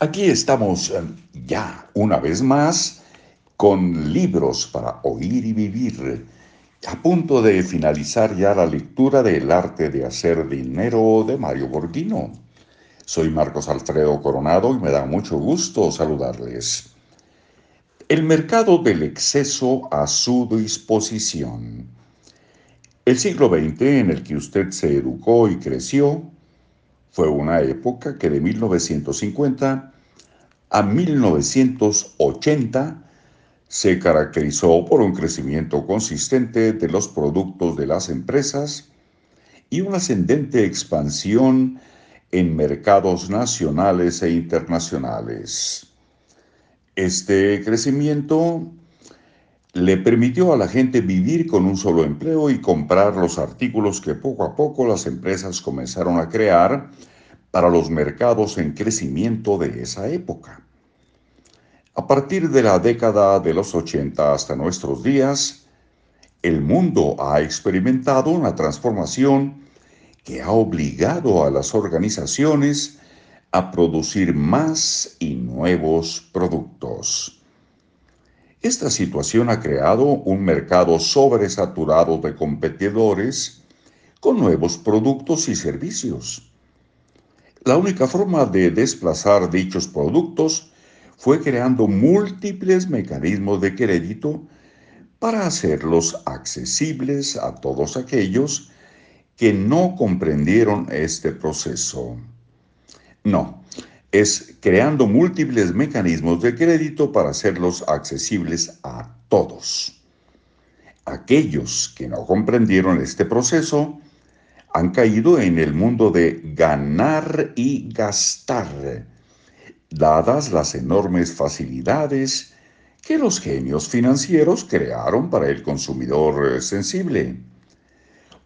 Aquí estamos eh, ya una vez más con libros para oír y vivir, a punto de finalizar ya la lectura de El arte de hacer dinero de Mario Borghino. Soy Marcos Alfredo Coronado y me da mucho gusto saludarles. El mercado del exceso a su disposición. El siglo XX en el que usted se educó y creció fue una época que de 1950 a 1980 se caracterizó por un crecimiento consistente de los productos de las empresas y una ascendente expansión en mercados nacionales e internacionales. Este crecimiento le permitió a la gente vivir con un solo empleo y comprar los artículos que poco a poco las empresas comenzaron a crear para los mercados en crecimiento de esa época. A partir de la década de los 80 hasta nuestros días, el mundo ha experimentado una transformación que ha obligado a las organizaciones a producir más y nuevos productos. Esta situación ha creado un mercado sobresaturado de competidores con nuevos productos y servicios. La única forma de desplazar dichos productos fue creando múltiples mecanismos de crédito para hacerlos accesibles a todos aquellos que no comprendieron este proceso. No, es creando múltiples mecanismos de crédito para hacerlos accesibles a todos. Aquellos que no comprendieron este proceso han caído en el mundo de ganar y gastar, dadas las enormes facilidades que los genios financieros crearon para el consumidor sensible.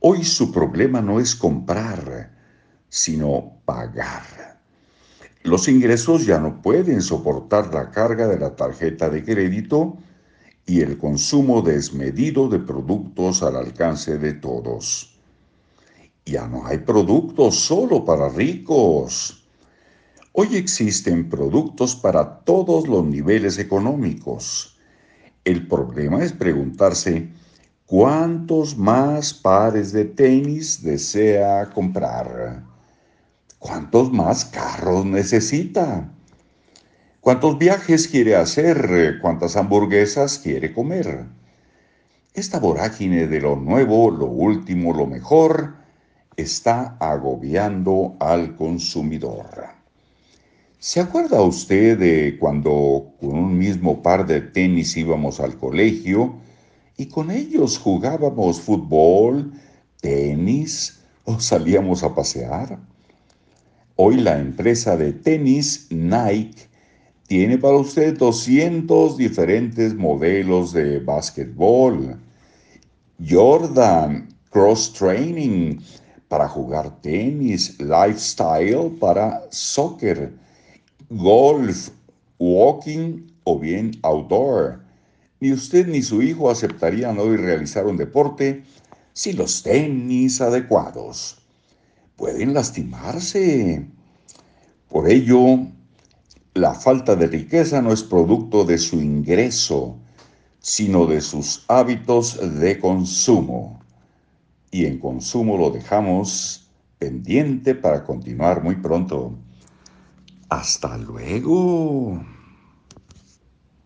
Hoy su problema no es comprar, sino pagar. Los ingresos ya no pueden soportar la carga de la tarjeta de crédito y el consumo desmedido de productos al alcance de todos. Ya no hay productos solo para ricos. Hoy existen productos para todos los niveles económicos. El problema es preguntarse cuántos más pares de tenis desea comprar. ¿Cuántos más carros necesita? ¿Cuántos viajes quiere hacer? ¿Cuántas hamburguesas quiere comer? Esta vorágine de lo nuevo, lo último, lo mejor, está agobiando al consumidor. ¿Se acuerda usted de cuando con un mismo par de tenis íbamos al colegio y con ellos jugábamos fútbol, tenis o salíamos a pasear? Hoy la empresa de tenis Nike tiene para usted 200 diferentes modelos de básquetbol. Jordan, Cross Training, para jugar tenis, lifestyle para soccer, golf, walking o bien outdoor. Ni usted ni su hijo aceptarían hoy realizar un deporte sin los tenis adecuados. Pueden lastimarse. Por ello, la falta de riqueza no es producto de su ingreso, sino de sus hábitos de consumo y en consumo lo dejamos pendiente para continuar muy pronto. Hasta luego.